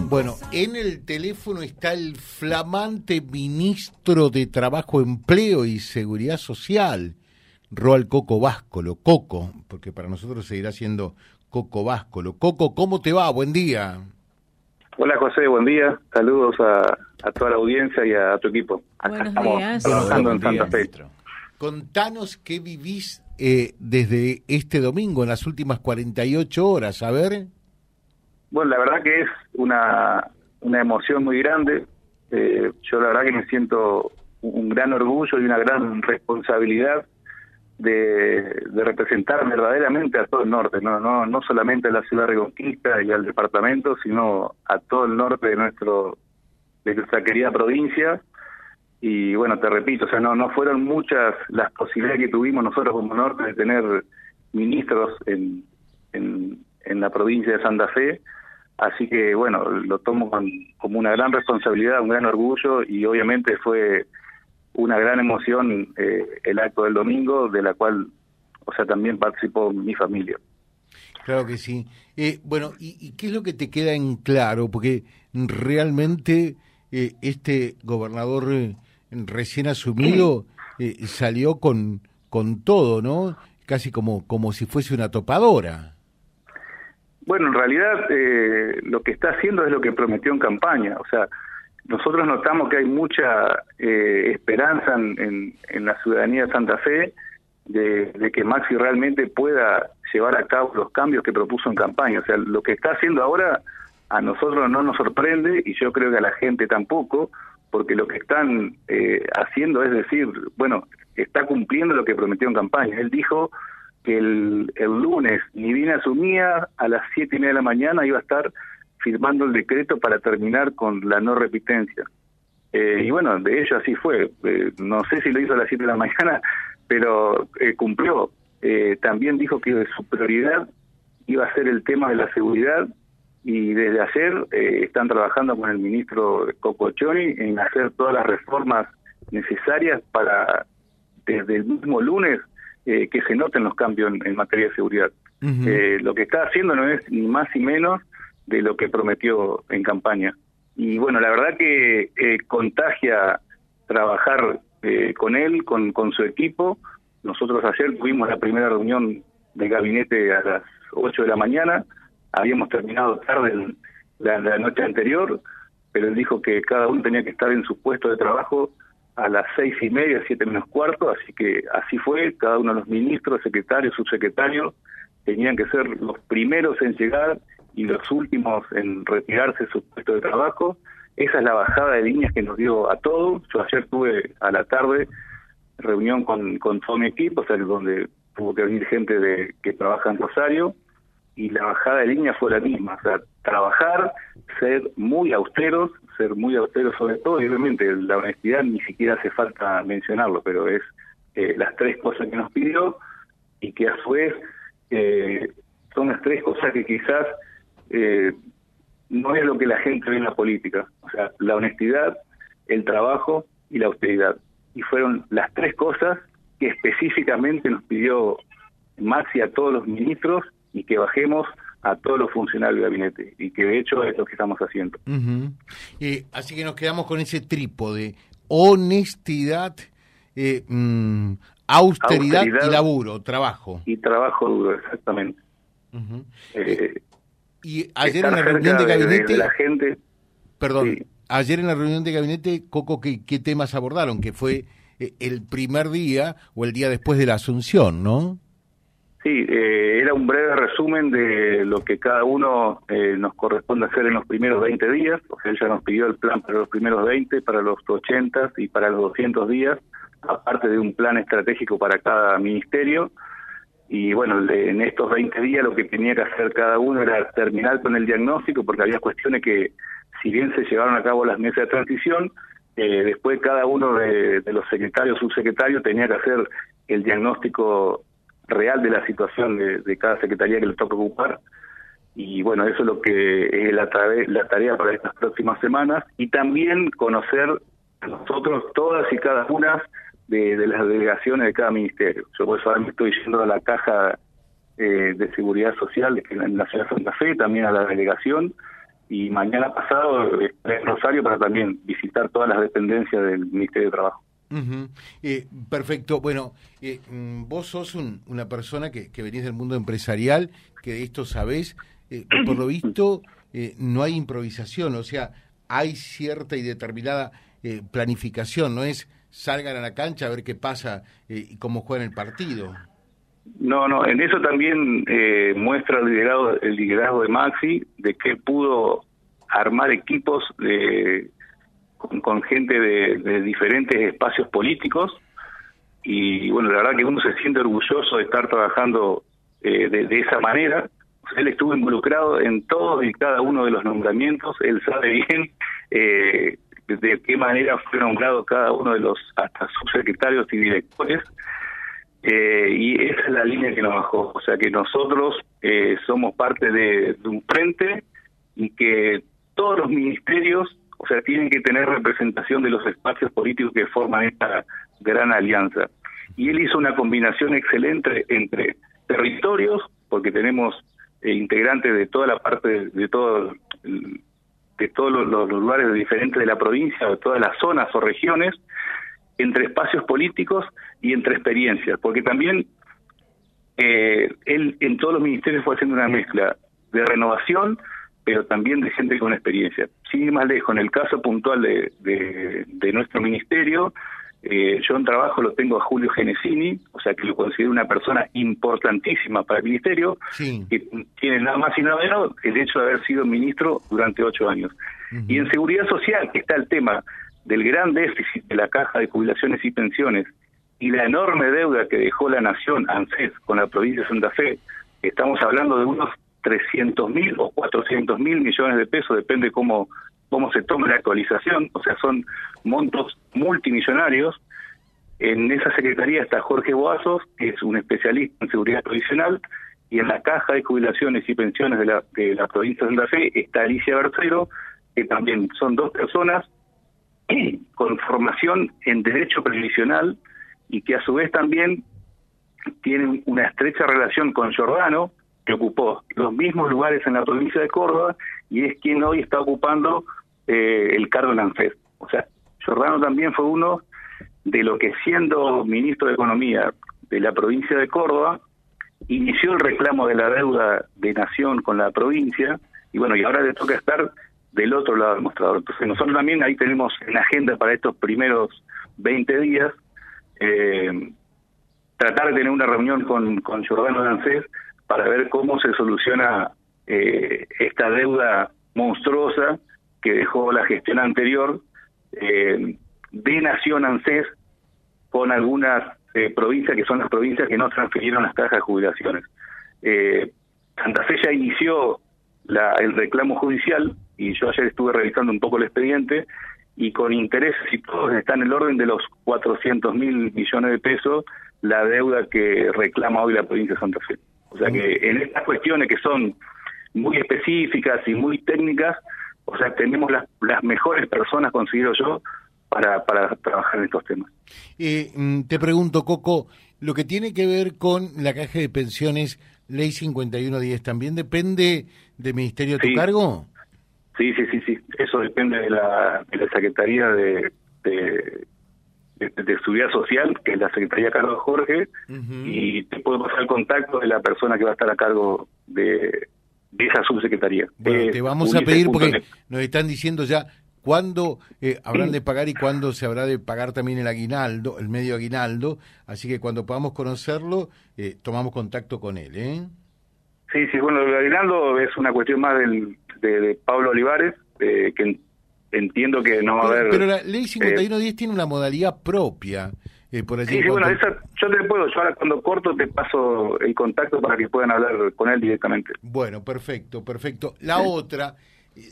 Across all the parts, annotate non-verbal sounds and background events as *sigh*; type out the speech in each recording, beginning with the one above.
55. Bueno, en el teléfono está el flamante ministro de Trabajo, Empleo y Seguridad Social, Roal Coco Váscolo. Coco, porque para nosotros seguirá siendo Coco Váscolo. Coco, ¿cómo te va? Buen día. Hola José, buen día. Saludos a, a toda la audiencia y a tu equipo. Buenos estamos días. trabajando en Buen día, Santa Fe. ministro. Contanos qué vivís eh, desde este domingo, en las últimas 48 horas. A ver. Bueno, la verdad que es una, una emoción muy grande. Eh, yo la verdad que me siento un gran orgullo y una gran responsabilidad de, representar verdaderamente a todo el norte, no, no, no solamente a la ciudad de Reconquista y al departamento, sino a todo el norte de nuestro de nuestra querida provincia. Y bueno, te repito, o sea, no, no fueron muchas las posibilidades que tuvimos nosotros como norte de tener ministros en, en la provincia de Santa Fe. Así que bueno, lo tomo con- como una gran responsabilidad, un gran orgullo y obviamente fue una gran emoción eh, el acto del domingo, de la cual, o sea, también participó mi familia. Claro que sí. Eh, bueno, ¿y, qué es lo que te queda en claro? Porque realmente eh, este gobernador eh, recién asumido salió con, con todo, ¿no? Casi como, como si fuese una topadora. Bueno, en realidad eh, lo que está haciendo es lo que prometió en campaña. O sea, nosotros notamos que hay mucha eh, esperanza en, en- en la ciudadanía de Santa Fe de, que Maxi realmente pueda llevar a cabo los cambios que propuso en campaña. O sea, lo que está haciendo ahora a nosotros no nos sorprende y yo creo que a la gente tampoco, porque lo que están eh, haciendo es decir, bueno, está cumpliendo lo que prometió en campaña. Él dijo que el, el lunes, ni bien asumía, a las siete y media de la mañana iba a estar firmando el decreto para terminar con la no repitencia. Eh, y bueno, de hecho así fue. Eh, no sé si lo hizo a las 7 de la mañana, *laughs* pero eh, cumplió. Eh, también dijo que su prioridad iba a ser el tema de la seguridad y desde ayer están trabajando con el ministro Cocochoni en hacer todas las reformas necesarias para desde el mismo lunes eh, que se noten los cambios en, en materia de seguridad. Eh, lo que está haciendo no es ni más ni menos de lo que prometió en campaña. Y bueno, la verdad que eh, contagia trabajar eh, con él, con, con su equipo. Nosotros ayer tuvimos la primera reunión del gabinete a las 8 de la mañana. Habíamos terminado tarde la noche anterior, pero él dijo que cada uno tenía que estar en su puesto de trabajo a las seis y media, siete menos cuarto, así que así fue, cada uno de los ministros, secretarios, subsecretarios, tenían que ser los primeros en llegar y los últimos en retirarse de su puesto de trabajo. Esa es la bajada de líneas que nos dio a todos. Yo ayer tuve a la tarde reunión con, con todo mi equipo, o sea, donde tuvo que venir gente de que trabaja en Rosario, y la bajada de línea fue la misma, o sea, trabajar, ser muy austeros, muy austeros sobre todo, y obviamente la honestidad ni siquiera hace falta mencionarlo, pero es eh, las tres cosas que nos pidió y que a su vez eh, son las tres cosas que quizás eh, no es lo que la gente ve en la política, o sea, la honestidad, el trabajo y la austeridad. Y fueron las tres cosas que específicamente nos pidió Maxi a todos los ministros y que bajemos a todos los funcionarios del gabinete. Y que de hecho es lo que estamos haciendo. Eh, así que nos quedamos con ese trípode, honestidad, eh, mm, austeridad, Austeridad. y laburo, trabajo. Y trabajo duro, exactamente. Ujú. Eh, Y ayer en la reunión de gabinete, de la gente, perdón, sí. ayer en la reunión de gabinete, Coco, ¿qué, qué temas abordaron? Que fue eh, el primer día o el día después de la asunción, ¿no? Sí, eh, era un breve resumen de lo que cada uno eh, nos corresponde hacer en los primeros 20 días. O sea, ella nos pidió el plan para los primeros 20, para los 80 y para los 200 días, aparte de un plan estratégico para cada ministerio. Y bueno, en estos 20 días lo que tenía que hacer cada uno era terminar con el diagnóstico, porque había cuestiones que, si bien se llevaron a cabo las mesas de transición, eh, después cada uno de, de los secretarios, subsecretarios, tenía que hacer el diagnóstico real de la situación de, de cada secretaría que le toca ocupar. Y bueno, eso es lo que es la, tare- la tarea para estas próximas semanas. Y también conocer nosotros todas y cada una de, las delegaciones de cada ministerio. Yo por eso ahora me estoy yendo a la caja eh, de seguridad social en la ciudad de Santa Fe, también a la delegación, y mañana pasado estaré en Rosario para también visitar todas las dependencias del Ministerio de Trabajo. Eh, perfecto. Bueno, eh, mm, vos sos una persona que, que, venís del mundo empresarial, que de esto sabés. Eh, *clears throat* por lo visto, eh, no hay improvisación, o sea, hay cierta y determinada eh, planificación, no es salgan a la cancha a ver qué pasa y cómo juegan el partido. No, no, en eso también muestra el liderazgo, el liderazgo de Maxi, de que pudo armar equipos de con, gente de, diferentes espacios políticos y bueno, la verdad que uno se siente orgulloso de estar trabajando eh, de, esa manera. Él estuvo involucrado en todos y cada uno de los nombramientos, él sabe bien *laughs* eh, de qué manera fue nombrado cada uno de los hasta subsecretarios y directores. Eh, y esa es la línea que nos bajó. O sea que nosotros eh, somos parte de, de, un frente y que todos los ministerios o sea, tienen que tener representación de los espacios políticos que forman esta gran alianza. Y él hizo una combinación excelente entre territorios, porque tenemos eh, integrantes de toda la parte, de todo de todos los, lugares diferentes de la provincia, de todas las zonas o regiones, entre espacios políticos y entre experiencias, porque también eh, él en todos los ministerios fue haciendo una mezcla de renovación pero también de gente con experiencia. Sin más lejos, en el caso puntual de, de, nuestro ministerio, eh, yo en trabajo lo tengo a Julio Genesini, o sea que lo considero una persona importantísima para el ministerio, que tiene nada más y nada menos el hecho de haber sido ministro durante ocho años. Y en seguridad social, que está el tema del gran déficit de la caja de jubilaciones y pensiones y la enorme deuda que dejó la nación ANSES con la provincia de Santa Fe, estamos hablando de unos 300 mil o 400 mil millones de pesos, depende cómo, cómo se tome la actualización, o sea, son montos multimillonarios. En esa secretaría está Jorge Boazos, que es un especialista en seguridad provisional, y en la caja de jubilaciones y pensiones de la, de la provincia de Santa Fe está Alicia Bercero, que también son dos personas *clears throat* con formación en derecho previsional y que a su vez también tienen una estrecha relación con Giordano, que ocupó los mismos lugares en la provincia de Córdoba y es quien hoy está ocupando eh, el cargo en. O sea, Jordano también fue uno de lo que siendo ministro de Economía de la provincia de Córdoba, inició el reclamo de la deuda de nación con la provincia y bueno, y ahora le toca estar del otro lado del mostrador. Entonces nosotros también ahí tenemos en agenda para estos primeros 20 días eh, tratar de tener una reunión con, con Giordano Dancés para ver cómo se soluciona eh, esta deuda monstruosa que dejó la gestión anterior eh, de Nación ANSES con algunas eh, provincias que son las provincias que no transfirieron las cajas de jubilaciones. Santa Fe ya inició la, el reclamo judicial y yo ayer estuve revisando un poco el expediente y con intereses y todos está en el orden de los 400 mil millones de pesos la deuda que reclama hoy la provincia de Santa Fe. O sea que en estas cuestiones que son muy específicas y muy técnicas, o sea, tenemos las, las mejores personas, considero yo, para, para trabajar en estos temas. Eh, mm, te pregunto, Coco, lo que tiene que ver con la caja de pensiones, ley 5110, ¿también depende del Ministerio de tu cargo? Sí, sí, sí, sí. Eso depende de la, de la Secretaría de, de, Seguridad Social, que es la Secretaría Carlos Jorge, y te puedo pasar el contacto de la persona que va a estar a cargo de, esa subsecretaría. Bueno, te vamos a pedir porque nos están diciendo ya cuándo eh, habrán de pagar y cuándo se habrá de pagar también el aguinaldo, el medio aguinaldo, así que cuando podamos conocerlo, eh, tomamos contacto con él, ¿eh? Sí, sí, bueno, el aguinaldo es una cuestión más del, de, Pablo Olivares, eh, que entiendo que no va a haber... Pero la ley 5110 eh, tiene una modalidad propia. Eh, por allí sí, bueno, esa, yo te puedo, yo ahora cuando corto te paso el contacto para que puedan hablar con él directamente. Bueno, perfecto, perfecto. La otra,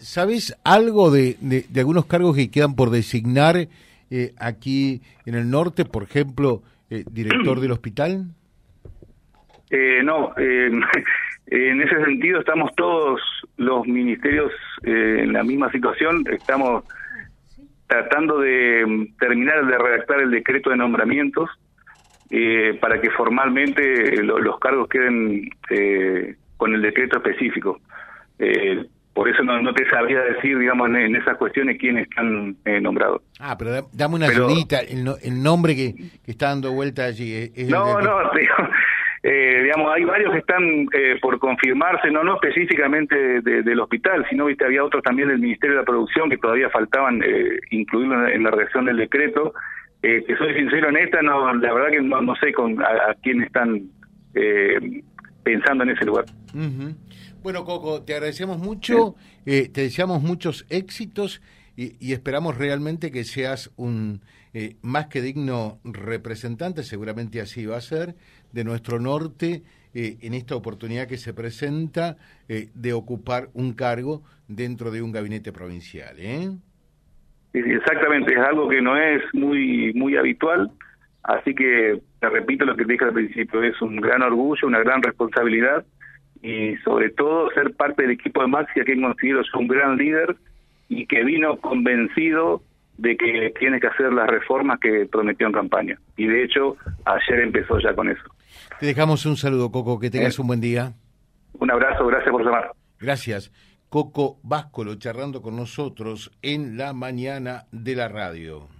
¿sabes algo de, de, algunos cargos que quedan por designar eh, aquí en el norte, por ejemplo, director del hospital? *clears throat* Eh, no, eh, *laughs* en ese sentido estamos todos los ministerios eh, en la misma situación, estamos tratando de mm, terminar de redactar el decreto de nombramientos eh, para que formalmente los cargos queden con el decreto específico. por eso no, te sabría decir, digamos, en, esas cuestiones quiénes están eh, nombrados. Ah, pero dame una ayudita, el, nombre que, está dando vuelta allí. no, no, eh, digamos, hay varios que están eh, por confirmarse, no no específicamente del hospital, sino viste había otros también del Ministerio de la Producción que todavía faltaban eh, incluirlo en la redacción del decreto. Eh, que soy sincero en esta, no, la verdad que no, sé con a, quién están pensando en ese lugar. Bueno, Coco, te agradecemos mucho, te deseamos muchos éxitos y, esperamos realmente que seas un eh, más que digno representante, seguramente así va a ser, de nuestro norte eh, en esta oportunidad que se presenta eh, de ocupar un cargo dentro de un gabinete provincial. ¿eh? Exactamente, es algo que no es muy, muy habitual, así que te repito lo que te dije al principio, es un gran orgullo, una gran responsabilidad y sobre todo ser parte del equipo de Maxi, a quien considero un gran líder y que vino convencido de que tiene que hacer las reformas que prometió en campaña. Y de hecho, ayer empezó ya con eso. Te dejamos un saludo, Coco, que tengas un buen día. Un abrazo, gracias por llamar. Gracias. Coco Váscolo charlando con nosotros en la mañana de la radio